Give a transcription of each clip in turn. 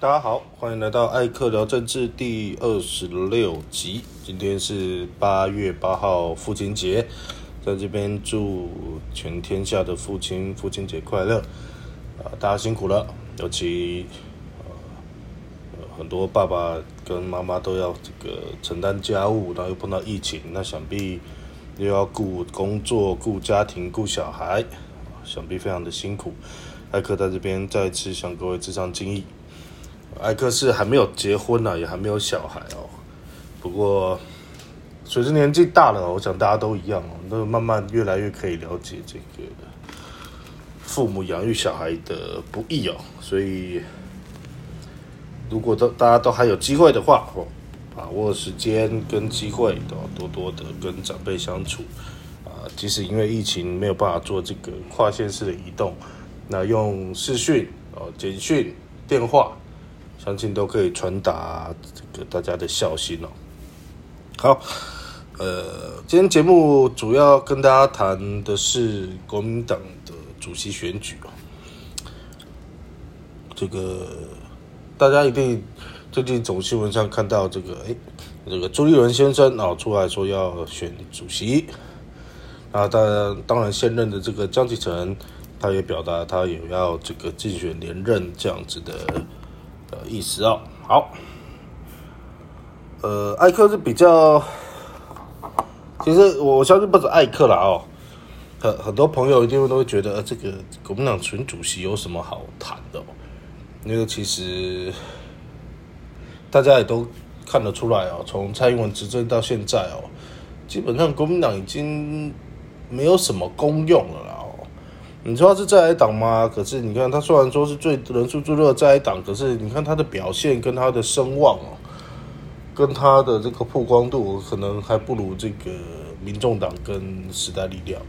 大家好，欢迎来到艾克聊政治第二十六集。今天是八月八号父亲节，在这边祝全天下的父亲父亲节快乐啊！大家辛苦了，尤其呃很多爸爸跟妈妈都要这个承担家务，然后又碰到疫情，那想必又要顾工作、顾家庭、顾小孩，想必非常的辛苦。艾克在这边再次向各位致上敬意。艾克是还没有结婚呢，也还没有小孩哦。不过随着年纪大了，我想大家都一样哦，都慢慢越来越可以了解这个父母养育小孩的不易哦。所以如果都大家都还有机会的话，哦，把握时间跟机会，都要多多的跟长辈相处啊。即使因为疫情没有办法做这个跨县市的移动，那用视讯哦、简讯、电话。相信都可以传达这个大家的孝心哦。好，呃，今天节目主要跟大家谈的是国民党的主席选举哦。这个大家一定最近总新闻上看到这个，哎，这个朱立伦先生啊出来说要选主席，啊，当然当然现任的这个江启臣，他也表达他也要这个竞选连任这样子的。的意思哦，好，呃，艾克是比较，其实我相信不止艾克啦哦，很很多朋友一定会都会觉得呃这个国民党纯主席有什么好谈的？那个其实大家也都看得出来哦，从蔡英文执政到现在哦，基本上国民党已经没有什么功用了啦。你说他是在野党吗？可是你看他虽然说是最人数最多的在野党，可是你看他的表现跟他的声望哦，跟他的这个曝光度，可能还不如这个民众党跟时代力量。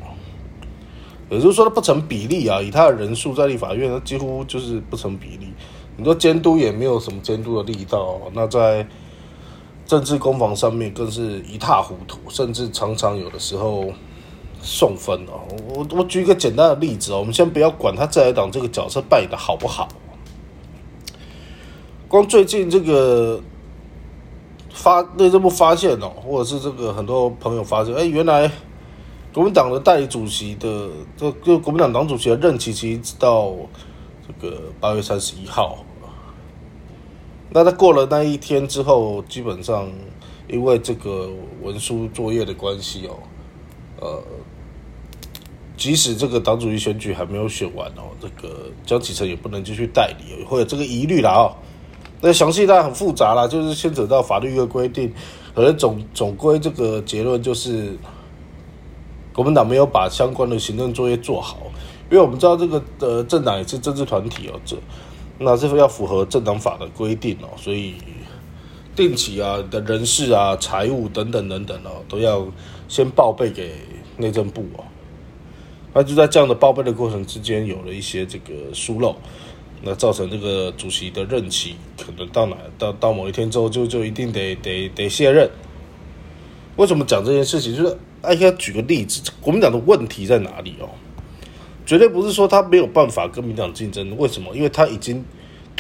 也就是说，他不成比例啊！以他的人数在立法院，他几乎就是不成比例。你说监督也没有什么监督的力道，那在政治攻防上面更是一塌糊涂，甚至常常有的时候。送分哦，我我举一个简单的例子哦，我们先不要管他在野党这个角色扮演的好不好，光最近这个发内政部发现哦，或者是这个很多朋友发现，哎，原来国民党的代理主席的这就国民党党主席的任期其实到这个八月三十一号，那他过了那一天之后，基本上因为这个文书作业的关系哦。呃，即使这个党主席选举还没有选完哦，这个江启臣也不能继续代理，会有这个疑虑了哦。那详细当然很复杂啦，就是牵扯到法律的规定，可能总总归这个结论就是，国民党没有把相关的行政作业做好，因为我们知道这个呃政党也是政治团体哦，这那这个要符合政党法的规定哦，所以。定期啊的人事啊、财务等等等等哦，都要先报备给内政部哦。那就在这样的报备的过程之间，有了一些这个疏漏，那造成这个主席的任期可能到哪到到某一天之后，就就一定得得得卸任。为什么讲这件事情？就是哎呀，举个例子，国民党的问题在哪里哦？绝对不是说他没有办法跟民党竞争，为什么？因为他已经。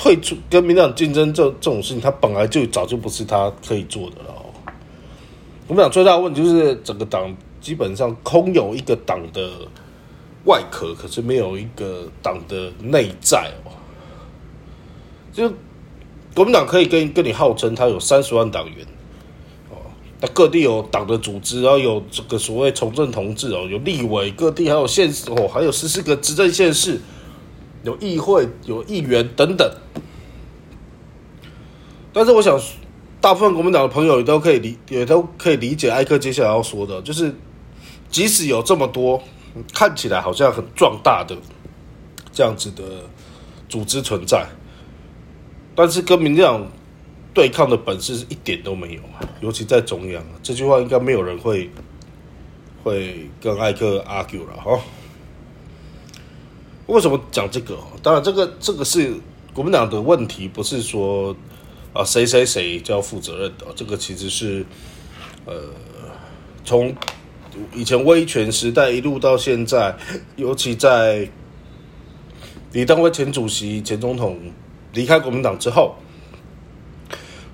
退出跟民党竞争这这种事情，他本来就早就不是他可以做的了。我们讲最大的问题就是整个党基本上空有一个党的外壳，可是没有一个党的内在哦。就国民党可以跟跟你号称他有三十万党员哦，那各地有党的组织，然后有这个所谓从政同志哦，有立委，各地还有县哦，还有十四个执政县市。有议会、有议员等等，但是我想，大部分国民党的朋友也都可以理，也都可以理解艾克接下来要说的，就是即使有这么多看起来好像很壮大的这样子的组织存在，但是跟民进党对抗的本事是一点都没有尤其在中央，这句话应该没有人会会跟艾克 argue 了哈。为什么讲这个？当然，这个这个是国民党的问题，不是说啊谁谁谁就要负责任的。这个其实是呃，从以前威权时代一路到现在，尤其在李登辉前主席、前总统离开国民党之后，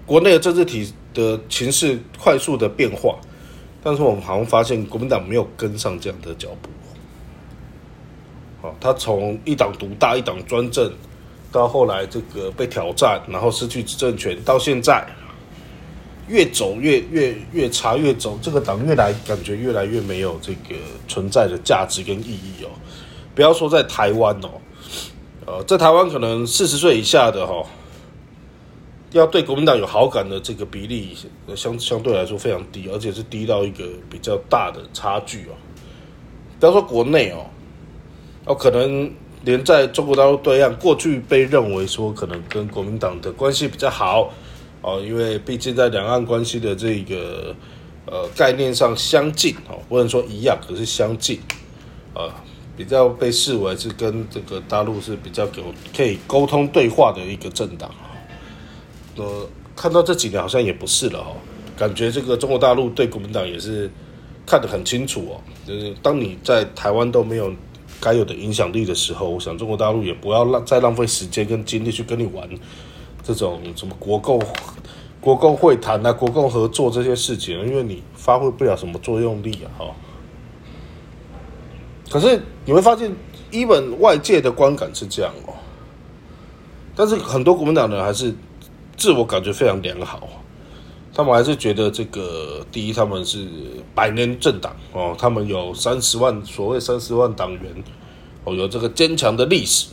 国内的政治体的情势快速的变化，但是我们好像发现国民党没有跟上这样的脚步。好，他从一党独大、一党专政，到后来这个被挑战，然后失去执政权，到现在越走越越越差，越走这个党越来感觉越来越没有这个存在的价值跟意义哦。不要说在台湾哦。呃，在台湾可能四十岁以下的哈，要对国民党有好感的这个比例相相对来说非常低，而且是低到一个比较大的差距哦。不要说国内哦，哦，可能连在中国大陆对岸，过去被认为说可能跟国民党的关系比较好哦，因为毕竟在两岸关系的这个呃概念上相近哦，不能说一样，可是相近呃。比较被视为是跟这个大陆是比较有可以沟通对话的一个政党呃，看到这几年好像也不是了哦，感觉这个中国大陆对国民党也是看得很清楚哦。就是当你在台湾都没有该有的影响力的时候，我想中国大陆也不要浪再浪费时间跟精力去跟你玩这种什么国共国共会谈啊、国共合作这些事情，因为你发挥不了什么作用力啊，哈。可是你会发现，一本外界的观感是这样哦，但是很多国民党人还是自我感觉非常良好，他们还是觉得这个第一，他们是百年政党哦，他们有三十万所谓三十万党员哦，有这个坚强的历史。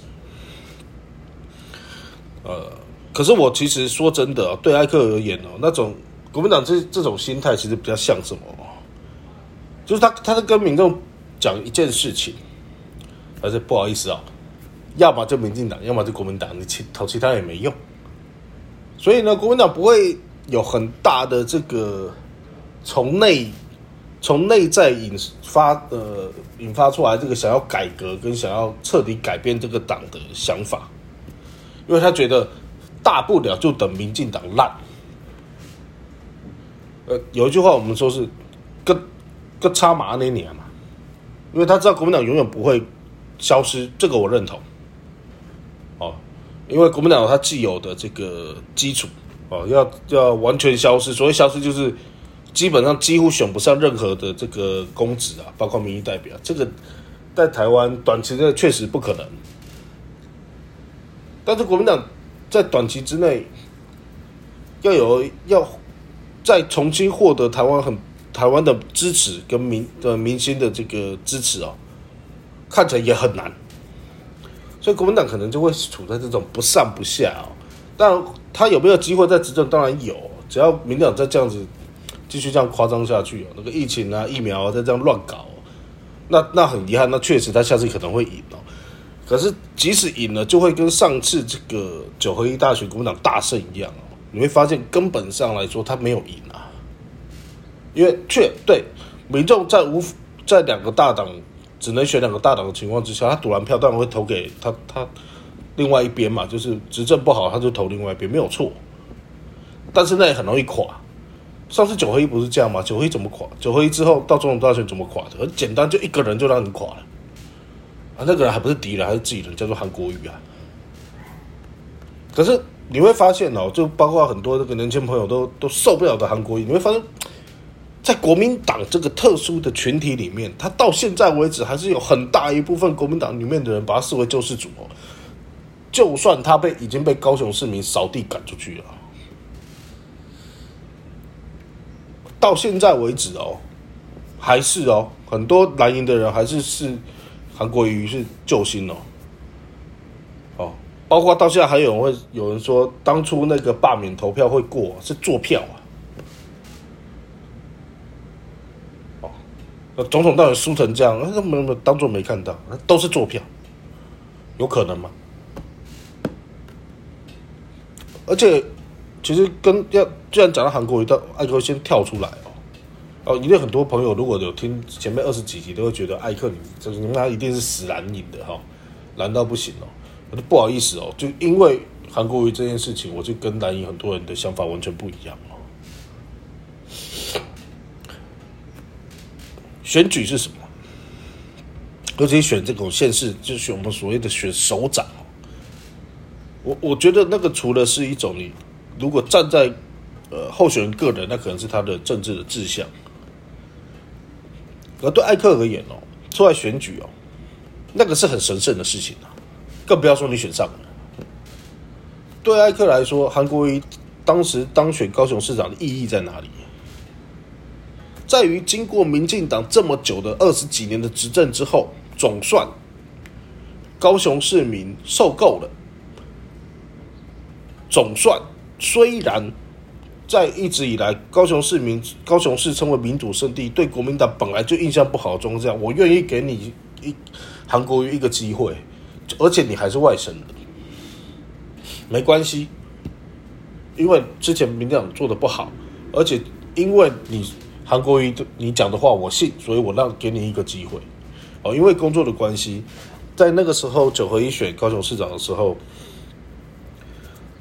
呃，可是我其实说真的哦，对艾克而言哦，那种国民党这这种心态其实比较像什么？就是他他是跟民众。讲一件事情，而且不好意思啊，要么就民进党，要么就国民党，你其投其他也没用。所以呢，国民党不会有很大的这个从内从内在引发呃引发出来这个想要改革跟想要彻底改变这个党的想法，因为他觉得大不了就等民进党烂。呃，有一句话我们说是“跟跟插马那年嘛”。因为他知道国民党永远不会消失，这个我认同。哦，因为国民党有他既有的这个基础，哦，要要完全消失，所谓消失就是基本上几乎选不上任何的这个公职啊，包括民意代表，这个在台湾短期内确实不可能。但是国民党在短期之内要有要再重新获得台湾很。台湾的支持跟民的民心的这个支持哦，看起来也很难，所以国民党可能就会处在这种不上不下哦。但他有没有机会在执政？当然有，只要民党再这样子继续这样夸张下去，那个疫情啊、疫苗啊再这样乱搞，那那很遗憾，那确实他下次可能会赢哦。可是即使赢了，就会跟上次这个九合一大选国民党大胜一样哦，你会发现根本上来说他没有赢啊。因为确对民众在无在两个大党只能选两个大党的情况之下，他赌完票当然会投给他他另外一边嘛，就是执政不好他就投另外一边没有错，但是那也很容易垮。上次九合一不是这样吗？九合一怎么垮？九合一之后到总统大选怎么垮的？很简单，就一个人就让你垮了啊！那个人还不是敌人，还是自己人，叫做韩国瑜啊。可是你会发现哦，就包括很多这个年轻朋友都都受不了的韩国瑜，你会发现。在国民党这个特殊的群体里面，他到现在为止还是有很大一部分国民党里面的人把他视为救世主哦。就算他被已经被高雄市民扫地赶出去了，到现在为止哦，还是哦，很多蓝营的人还是是韩国瑜是救星哦。哦，包括到现在还有人会有人说，当初那个罢免投票会过是坐票啊。哦总统到底输成这样，那没没当做没看到，都是坐票，有可能吗？而且，其实跟要既然讲到韩国瑜，到艾克先跳出来哦，哦，一定很多朋友如果有听前面二十几集，都会觉得艾克你就是你们他一定是死蓝营的哈，蓝到不行哦。我都不好意思哦，就因为韩国瑜这件事情，我就跟蓝营很多人的想法完全不一样哦。选举是什么？尤其选这种县市，就选我们所谓的选首长。我我觉得那个除了是一种你如果站在呃候选人个人，那可能是他的政治的志向。而对艾克而言哦，出来选举哦，那个是很神圣的事情啊，更不要说你选上了。对艾克来说，韩国瑜当时当选高雄市长的意义在哪里？在于经过民进党这么久的二十几年的执政之后，总算高雄市民受够了。总算虽然。在一直以来，高雄市民、高雄市称为民主圣地，对国民党本来就印象不好的状况下，我愿意给你一韩国瑜一个机会，而且你还是外省人，没关系，因为之前民党做的不好，而且因为你韩国瑜你讲的话我信，所以我让给你一个机会，哦，因为工作的关系，在那个时候九合一选高雄市长的时候。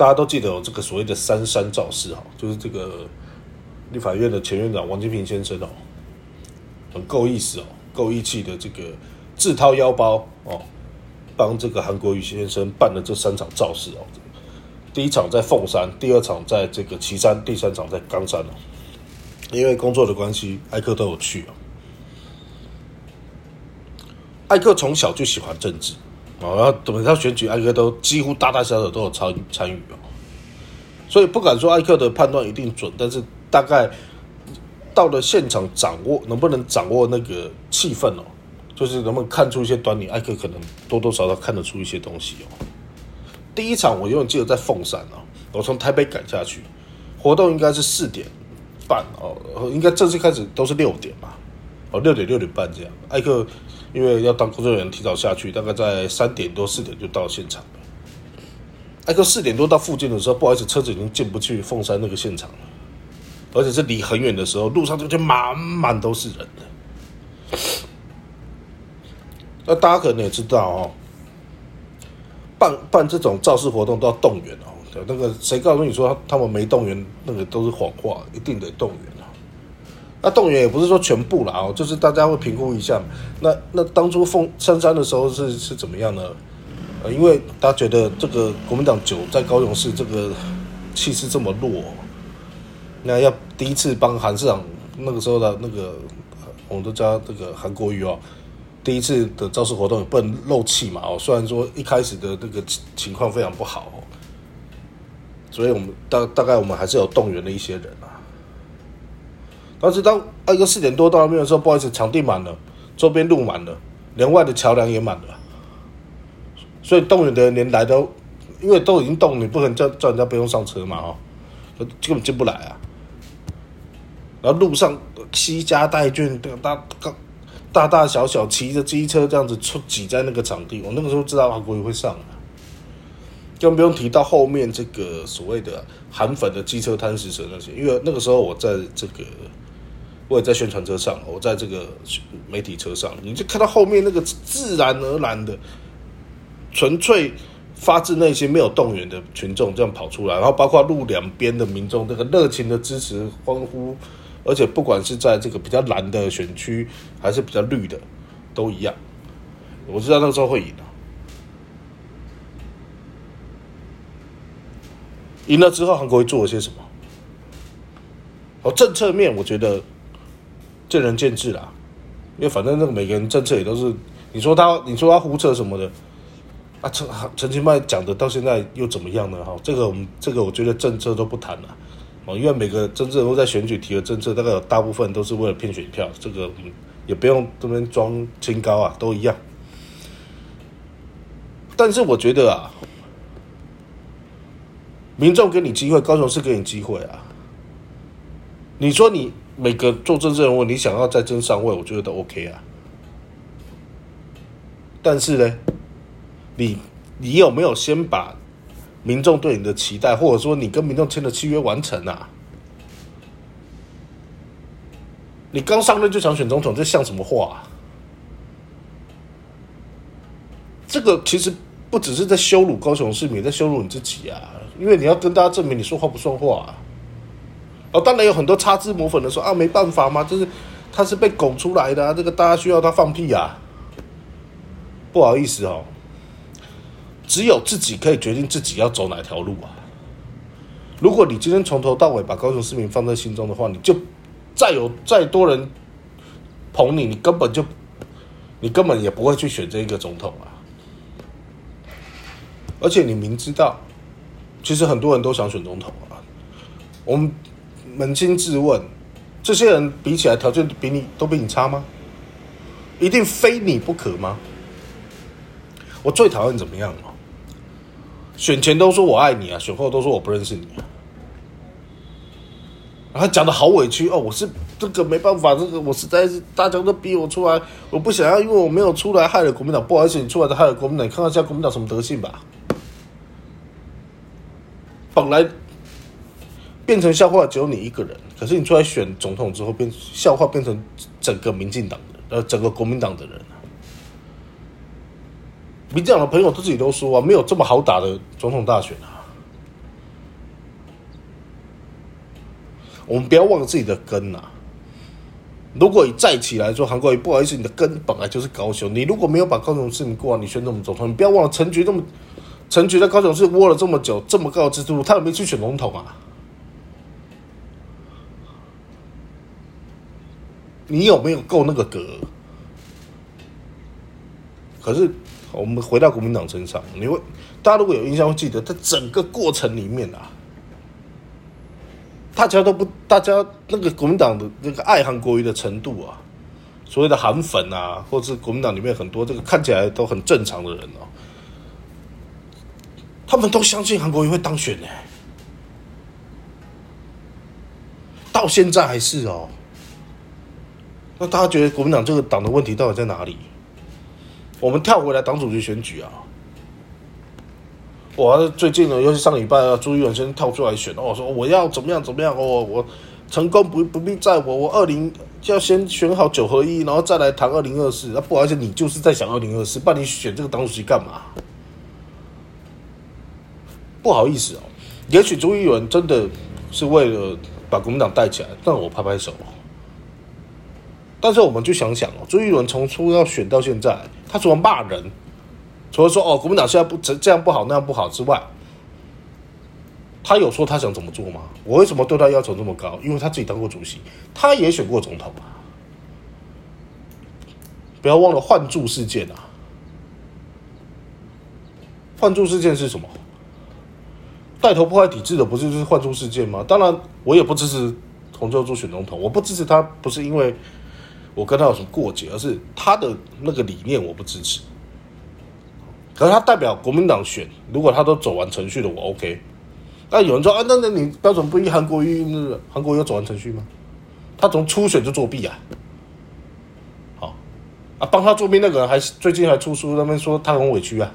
大家都记得有这个所谓的“三山造势”哈，就是这个立法院的前院长王金平先生哦，很够意思哦，够义气的这个自掏腰包哦，帮这个韩国瑜先生办了这三场造势哦。第一场在凤山，第二场在这个旗山，第三场在冈山哦。因为工作的关系，艾克都有去哦。艾克从小就喜欢政治。哦，然后等到选举，艾克都几乎大大小小都有参参与哦，所以不敢说艾克的判断一定准，但是大概到了现场掌握能不能掌握那个气氛哦，就是能不能看出一些端倪，艾克可能多多少少看得出一些东西哦。第一场我永远记得在凤山哦，我从台北赶下去，活动应该是四点半哦，应该正式开始都是六点吧，哦六点六点半这样，艾克。因为要当工作人员，提早下去，大概在三点多四点就到现场了。艾克四点多到附近的时候，不好意思，车子已经进不去凤山那个现场了，而且是离很远的时候，路上就满满都是人的。那大家可能也知道哦，办办这种造势活动都要动员哦，那个谁告诉你说他们没动员，那个都是谎话，一定得动员。那动员也不是说全部了啊，就是大家会评估一下。那那当初凤山山的时候是是怎么样呢？呃，因为大家觉得这个国民党九在高雄市这个气势这么弱，那要第一次帮韩市长那个时候的那个我们都叫这个韩国瑜哦，第一次的造势活动也不能漏气嘛哦。虽然说一开始的那个情况非常不好，所以我们大大概我们还是有动员了一些人啊。但是当二哥四点多到那边的时候，不好意思，场地满了，周边路满了，连外的桥梁也满了，所以动员的人连来都，因为都已经动，你不可能叫叫人家不用上车嘛，哈，根本进不来啊。然后路上西家带眷，大大大大小小骑着机车这样子出挤在那个场地，我那个时候知道韩国也会上，更不用提到后面这个所谓的韩粉的机车贪食蛇那些，因为那个时候我在这个。我也在宣传车上，我在这个媒体车上，你就看到后面那个自然而然的、纯粹发自内心、没有动员的群众这样跑出来，然后包括路两边的民众，那个热情的支持、欢呼，而且不管是在这个比较蓝的选区，还是比较绿的，都一样。我知道那个时候会赢的，赢了之后，韩国会做了些什么？哦，政策面，我觉得。见仁见智啦，因为反正那个每个人政策也都是，你说他，你说他胡扯什么的，啊陈陈其迈讲的到现在又怎么样呢？哈，这个我们这个我觉得政策都不谈了，哦，因为每个真正都在选举提的政策，大概有大部分都是为了骗选票，这个也不用这边装清高啊，都一样。但是我觉得啊，民众给你机会，高雄市给你机会啊，你说你。每个做政治人物，你想要再争上位，我觉得都 OK 啊。但是呢，你你有没有先把民众对你的期待，或者说你跟民众签的契约完成啊？你刚上任就想选总统，这像什么话？这个其实不只是在羞辱高雄市民，在羞辱你自己啊！因为你要跟大家证明你说话不算话。哦，当然有很多擦脂抹粉的说啊，没办法嘛，就是他是被拱出来的，这个大家需要他放屁啊。不好意思哦，只有自己可以决定自己要走哪条路啊。如果你今天从头到尾把高雄市民放在心中的话，你就再有再多人捧你，你根本就你根本也不会去选这一个总统啊。而且你明知道，其实很多人都想选总统啊。我们扪心自问，这些人比起来条件比你都比你差吗？一定非你不可吗？我最讨厌怎么样？选前都说我爱你啊，选后都说我不认识你啊。然后讲的好委屈哦，我是这个没办法，这个我实在是大家都逼我出来，我不想要，因为我没有出来害了国民党，不好意思，你出来的害了国民党，你看看现在国民党什么德性吧。本来变成笑话只有你一个人，可是你出来选总统之后，变笑话变成整个民进党的，呃，整个国民党的人。民进党的朋友他自己都说啊，没有这么好打的总统大选啊。我们不要忘了自己的根呐。如果你再起来说韩国瑜，不好意思，你的根本来就是高雄。你如果没有把高雄市民过完，你选怎么总统？你不要忘了陈菊那么，陈菊在高雄市窝了这么久，这么高的支持度，他有没有去选总统啊？你有没有够那个格？可是。我们回到国民党身上，你会大家如果有印象，会记得在整个过程里面啊，大家都不，大家那个国民党的那个爱韩国瑜的程度啊，所谓的韩粉啊，或是国民党里面很多这个看起来都很正常的人哦，他们都相信韩国瑜会当选呢，到现在还是哦，那大家觉得国民党这个党的问题到底在哪里？我们跳回来党主席选举啊！我最近呢，尤其上礼拜啊，朱一文先跳出来选哦，说我要怎么样怎么样哦，我成功不不必在我，我二零要先选好九合一，然后再来谈二零二四。那不好意思，你就是在想二零二四，不然你选这个党主席干嘛？不好意思哦，也许朱一文真的是为了把国民党带起来，但我拍拍手。但是我们就想想哦，朱一伦从初要选到现在，他除了骂人，除了说哦国民党现在不这这样不好那样不好之外，他有说他想怎么做吗？我为什么对他要求这么高？因为他自己当过主席，他也选过总统啊。不要忘了换柱事件啊！换柱事件是什么？带头破坏体制的不就是换柱事件吗？当然，我也不支持洪秀柱选总统，我不支持他，不是因为。我跟他有什么过节？而是他的那个理念我不支持。可是他代表国民党选，如果他都走完程序了，我 OK。那有人说啊，那那你标准不一，韩国瑜那韩国瑜走完程序吗？他从初选就作弊啊！好啊，帮他作弊那个人还是最近还出书，那边说他很委屈啊。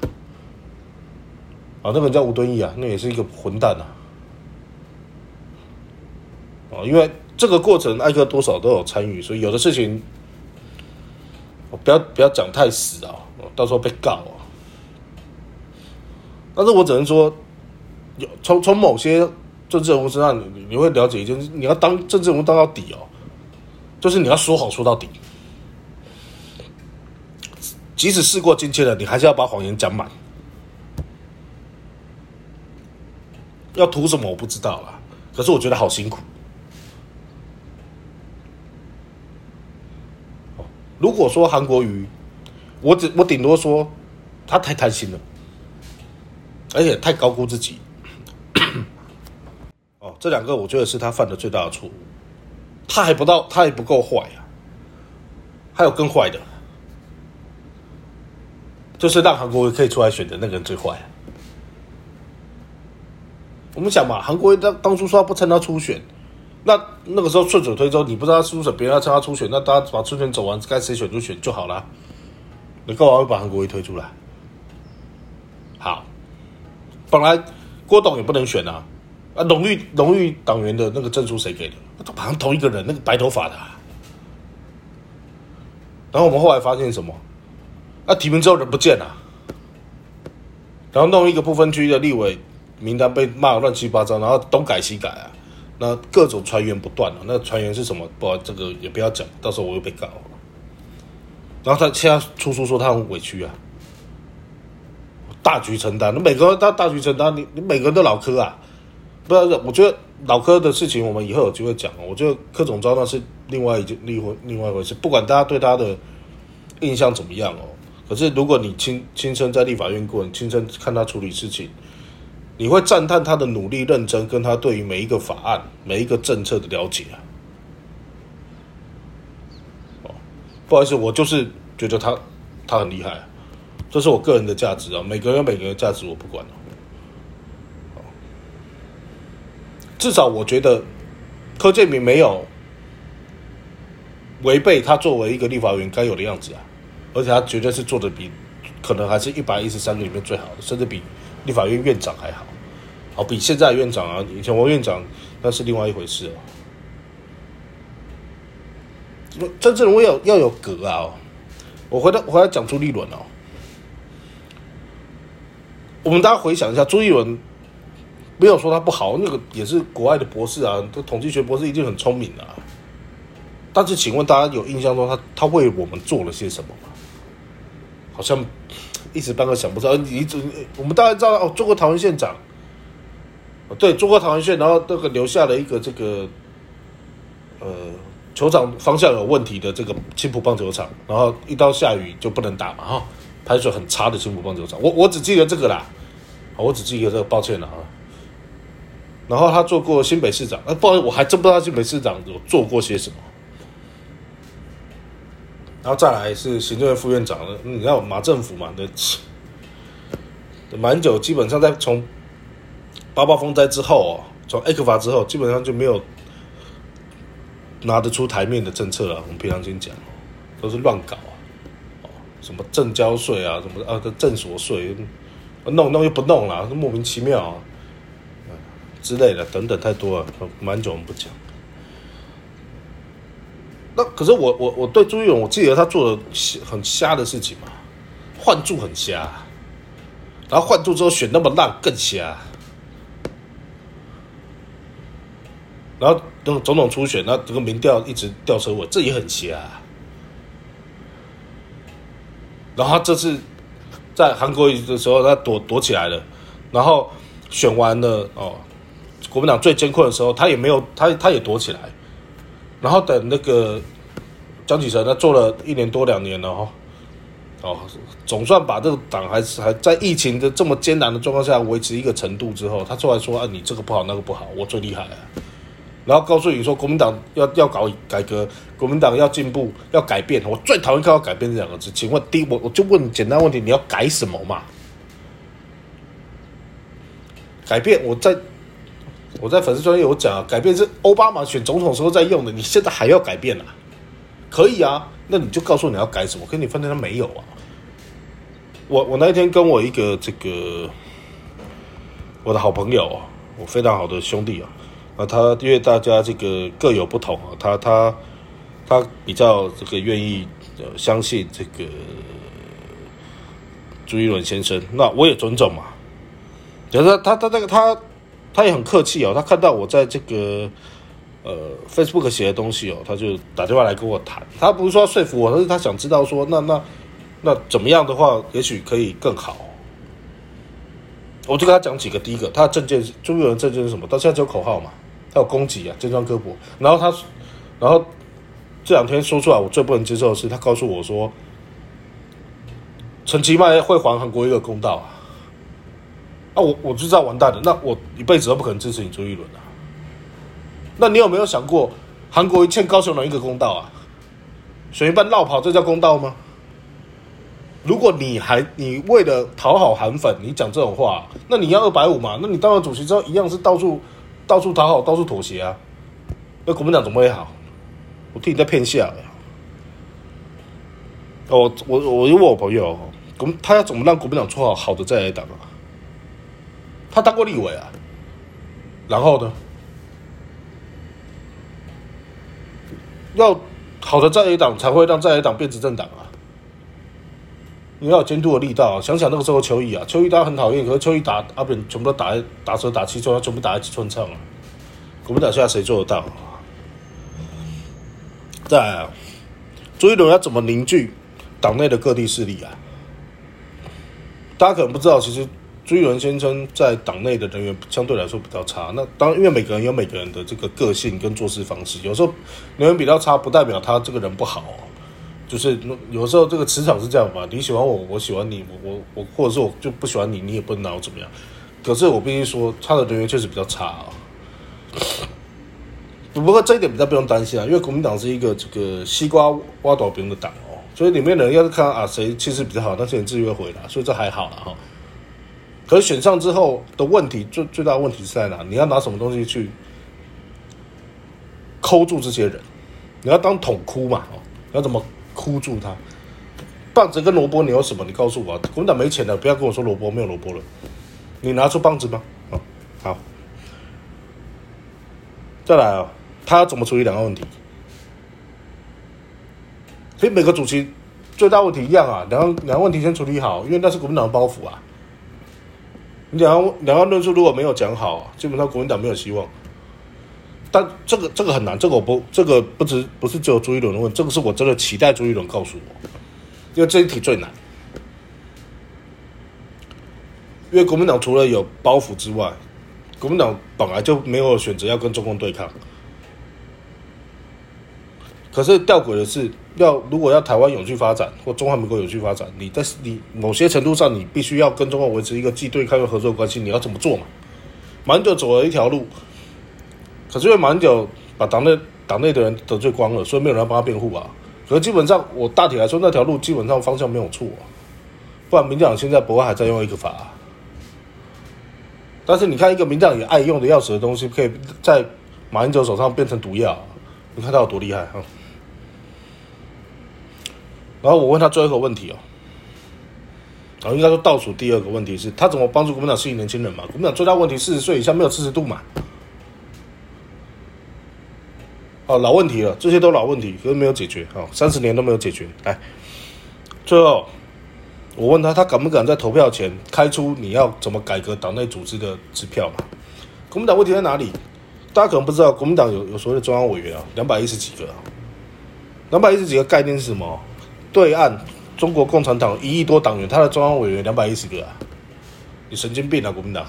啊，那个人叫吴敦义啊，那也是一个混蛋啊。啊，因为。这个过程，艾克多少都有参与，所以有的事情，我不要不要讲太死啊，到时候被告啊。但是我只能说，有从从某些政治人物身上，你你会了解一件事：你要当政治人物当到底哦，就是你要说好说到底，即使事过境迁了，你还是要把谎言讲满。要图什么我不知道啦，可是我觉得好辛苦。如果说韩国瑜，我只我顶多说他太贪心了，而且太高估自己。哦，这两个我觉得是他犯的最大的错误。他还不到，他还不够坏啊，还有更坏的，就是让韩国瑜可以出来选的那个人最坏。我们想嘛，韩国瑜当当初说他不参加初选。那那个时候顺水推舟，你不知道初选，别人要参加初选，那大家把初选走完，该谁选就选就好了。你干嘛会把韩国瑜推出来？好，本来郭董也不能选啊，啊，荣誉荣誉党员的那个证书谁给的？都好像同一个人，那个白头发的。然后我们后来发现什么？啊，提名之后人不见了，然后弄一个不分区的立委名单被骂乱七八糟，然后东改西改啊。那各种传言不断了，那传言是什么？不，这个也不要讲，到时候我又被告。然后他现在出书说他很委屈啊，大局承担，你每个他大局承担，你你每个人都老科啊，不要，我觉得老科的事情我们以后有机会讲我觉得柯总招那是另外一件另外另外一回事，不管大家对他的印象怎么样哦，可是如果你亲亲身在立法院过，你亲身看他处理事情，你会赞叹他的努力认真，跟他对于每一个法案、每一个政策的了解啊。哦，不好意思，我就是觉得他他很厉害。这是我个人的价值啊，每个人有每个人的价值，我不管至少我觉得柯建明没有违背他作为一个立法员该有的样子啊，而且他绝对是做的比可能还是一百一十三个里面最好的，甚至比立法院院长还好，好比现在院长啊，以前王院长那是另外一回事哦。真正我要要有格啊！我回来回来讲朱立伦哦。我们大家回想一下，朱立伦没有说他不好，那个也是国外的博士啊，这统计学博士一定很聪明的。但是，请问大家有印象中他他为我们做了些什么吗？好像一时半刻想不到。你怎我们大家知道哦，做过桃园县长，对，做过桃园县，然后那个留下了一个这个呃球场方向有问题的这个青浦棒球场，然后一到下雨就不能打嘛，哈，排水很差的青浦棒球场。我我只记得这个啦。我只记得这个，抱歉了啊。然后他做过新北市长，呃，不好意思，我还真不知道新北市长有做过些什么。然后再来是行政院副院长，你知道马政府嘛？的蛮久，基本上在从八八风灾之后哦，从 A 克法之后，基本上就没有拿得出台面的政策了。我们平常先讲，都是乱搞啊，哦，什么正交税啊，什么啊，正所税。弄弄又不弄了，莫名其妙啊，之类的等等太多了，蛮久我们不讲。那可是我我我对朱一龙，我记得他做的很瞎的事情嘛，换柱很瞎，然后换柱之后选那么烂更瞎，然后等总统初选，那这个民调一直掉车尾，这也很瞎。然后他这次。在韩国的时候，他躲躲起来了，然后选完了哦，国民党最艰困的时候，他也没有他他也躲起来，然后等那个江启臣他做了一年多两年了哈，哦，总算把这个党还是还在疫情的这么艰难的状况下维持一个程度之后，他出来说啊，你这个不好那个不好，我最厉害了。然后告诉你说，国民党要要搞改革，国民党要进步，要改变。我最讨厌看到“改变”这两个字。请问，第一，我我就问简单问题：你要改什么嘛？改变？我在我在粉丝专业有讲啊，改变是奥巴马选总统时候在用的。你现在还要改变啊？可以啊，那你就告诉你要改什么。跟你分析他没有啊。我我那一天跟我一个这个我的好朋友，我非常好的兄弟啊。啊，他因为大家这个各有不同啊，他他他比较这个愿意相信这个朱一伦先生，那我也尊重嘛。可是他他那个他他也很客气哦，他看到我在这个呃 Facebook 写的东西哦，他就打电话来跟我谈。他不是说说服我，但是他想知道说那那那怎么样的话，也许可以更好。我就跟他讲几个，第一个，他的证件朱一伦证件是什么？到现在只有口号嘛。他有攻击啊，尖酸刻薄。然后他，然后这两天说出来，我最不能接受的是，他告诉我说，陈其迈会还韩国一个公道啊。那我我就知道完蛋了，那我一辈子都不可能支持你朱一伦啊。那你有没有想过，韩国欠高雄人一个公道啊？选一半绕跑，这叫公道吗？如果你还你为了讨好韩粉，你讲这种话，那你要二百五嘛？那你当了主席之后，一样是到处。到处讨好，到处妥协啊！那国民党怎么会好？我替你在骗下呀！哦，我我问我朋友，他要怎么让国民党做好好的再来党啊？他当过立委啊，然后呢？要好的在野党才会让在野党变执政党啊！你要有监督的力道啊！想想那个时候邱毅啊，邱毅大家很讨厌，可是邱毅打阿扁全部都打打蛇打七寸，全部打在七寸上啊！国民党现在谁做得到？再来啊，朱一龙要怎么凝聚党内的各地势力啊？大家可能不知道，其实朱一伦先生在党内的人员相对来说比较差。那当因为每个人有每个人的这个个性跟做事方式，有时候人员比较差，不代表他这个人不好。就是有时候这个磁场是这样吧，你喜欢我，我喜欢你，我我我，或者是我就不喜欢你，你也不能拿我怎么样。可是我必须说，他的人员确实比较差啊。不过这一点比较不用担心啊，因为国民党是一个这个西瓜挖倒别人的党哦，所以里面的人要是看啊谁气势比较好，那些人自然会回来，所以这还好了哈。可是选上之后的问题，最最大的问题是在哪？你要拿什么东西去抠住这些人？你要当桶哭嘛？哦，你要怎么哭住他？棒子跟萝卜你有什么？你告诉我，国民党没钱了，不要跟我说萝卜没有萝卜了，你拿出棒子吗？哦，好，再来啊。他要怎么处理两个问题？所以每个主席最大问题一样啊，两个两个问题先处理好，因为那是国民党的包袱啊。两岸两岸论述如果没有讲好，基本上国民党没有希望。但这个这个很难，这个我不这个不只不是只有朱一伦的问，这个是我真的期待朱一伦告诉我，因为这一题最难。因为国民党除了有包袱之外，国民党本来就没有选择要跟中共对抗。可是吊诡的是，要如果要台湾永续发展或中华民国永续发展，你在你某些程度上，你必须要跟中国维持一个既对抗又合作关系。你要怎么做嘛？马英九走了一条路，可是因为马英九把党内党内的人得罪光了，所以没有人帮他辩护啊。可是基本上，我大体来说，那条路基本上方向没有错。不然民进党现在不会还在用一个法。但是你看，一个民进党也爱用的要死的东西，可以在马英九手上变成毒药，你看他有多厉害哈？然后我问他最后一个问题哦，然后应该说倒数第二个问题是他怎么帮助国民党吸引年轻人嘛？国民党最大问题四十岁以下没有支持度嘛？哦，老问题了，这些都老问题，可是没有解决哦，三十年都没有解决。来，最后我问他，他敢不敢在投票前开出你要怎么改革党内组织的支票嘛？国民党问题在哪里？大家可能不知道，国民党有有所谓的中央委员啊，两百一十几个，两百一十几个概念是什么？对岸中国共产党一亿多党员，他的中央委员两百一十个啊！你神经病啊，国民党！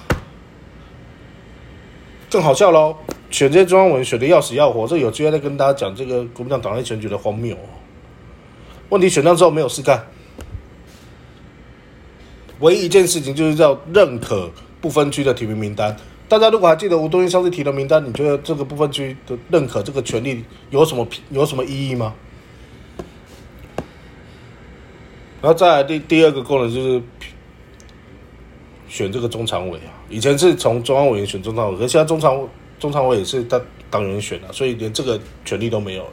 更好笑喽，选这些中央委员选的要死要活，这有机会再跟大家讲这个国民党党内选举的荒谬。问题选上之后没有事干，唯一一件事情就是要认可不分区的提名名单。大家如果还记得吴东英上次提的名单，你觉得这个不分区的认可这个权利有什么有什么意义吗？然后再来第第二个功能就是选这个中常委啊，以前是从中央委员选中常委，可现在中常中常委也是当党员选的，所以连这个权利都没有了。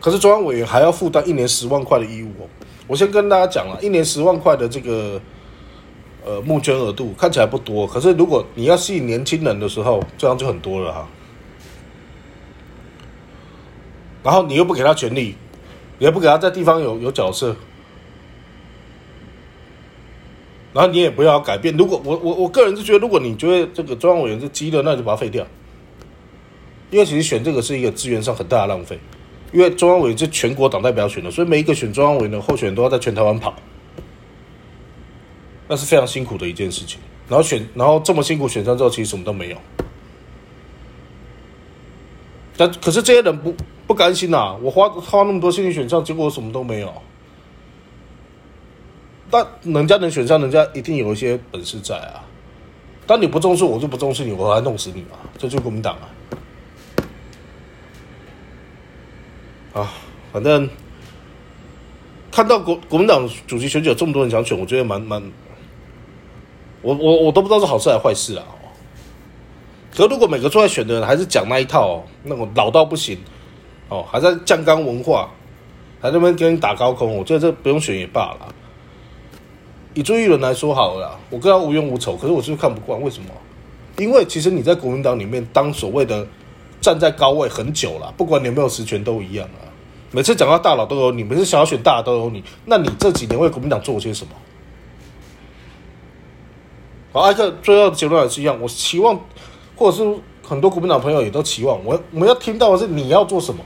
可是中央委员还要负担一年十万块的义务哦。我先跟大家讲了，一年十万块的这个呃募捐额度看起来不多，可是如果你要吸引年轻人的时候，这样就很多了哈。然后你又不给他权利。也不给他在地方有有角色，然后你也不要改变。如果我我我个人是觉得，如果你觉得这个中央委员是鸡的，那就把它废掉。因为其实选这个是一个资源上很大的浪费，因为中央委员是全国党代表选的，所以每一个选中央委员的候选人都要在全台湾跑，那是非常辛苦的一件事情。然后选，然后这么辛苦选上之后，其实什么都没有。但可是这些人不。不甘心呐！我花花那么多心力选上，结果我什么都没有。但人家能选上，人家一定有一些本事在啊。但你不重视我，就不重视你，我还弄死你嘛！这就是国民党啊！啊，反正看到国国民党主席选举有这么多人想选，我觉得蛮蛮……我我我都不知道是好事还是坏事啊！可如果每个出来选的人还是讲那一套，那种老到不行。哦，还在降纲文化，还在那边给你打高空，我觉得这不用选也罢了。以朱一伦来说好了，我跟他无冤无仇，可是我就是看不惯，为什么？因为其实你在国民党里面当所谓的站在高位很久了，不管你有没有实权都一样啊。每次讲到大佬都有你，每次想要选大佬都有你，那你这几年为国民党做些什么？好，艾克最后的结论还是一样，我希望，如果是很多国民党朋友也都期望，我我要听到的是你要做什么。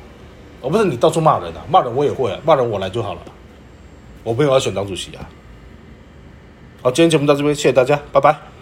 而不是你到处骂人啊，骂人我也会，骂人我来就好了。我没有要选党主席啊。好，今天节目到这边，谢谢大家，拜拜。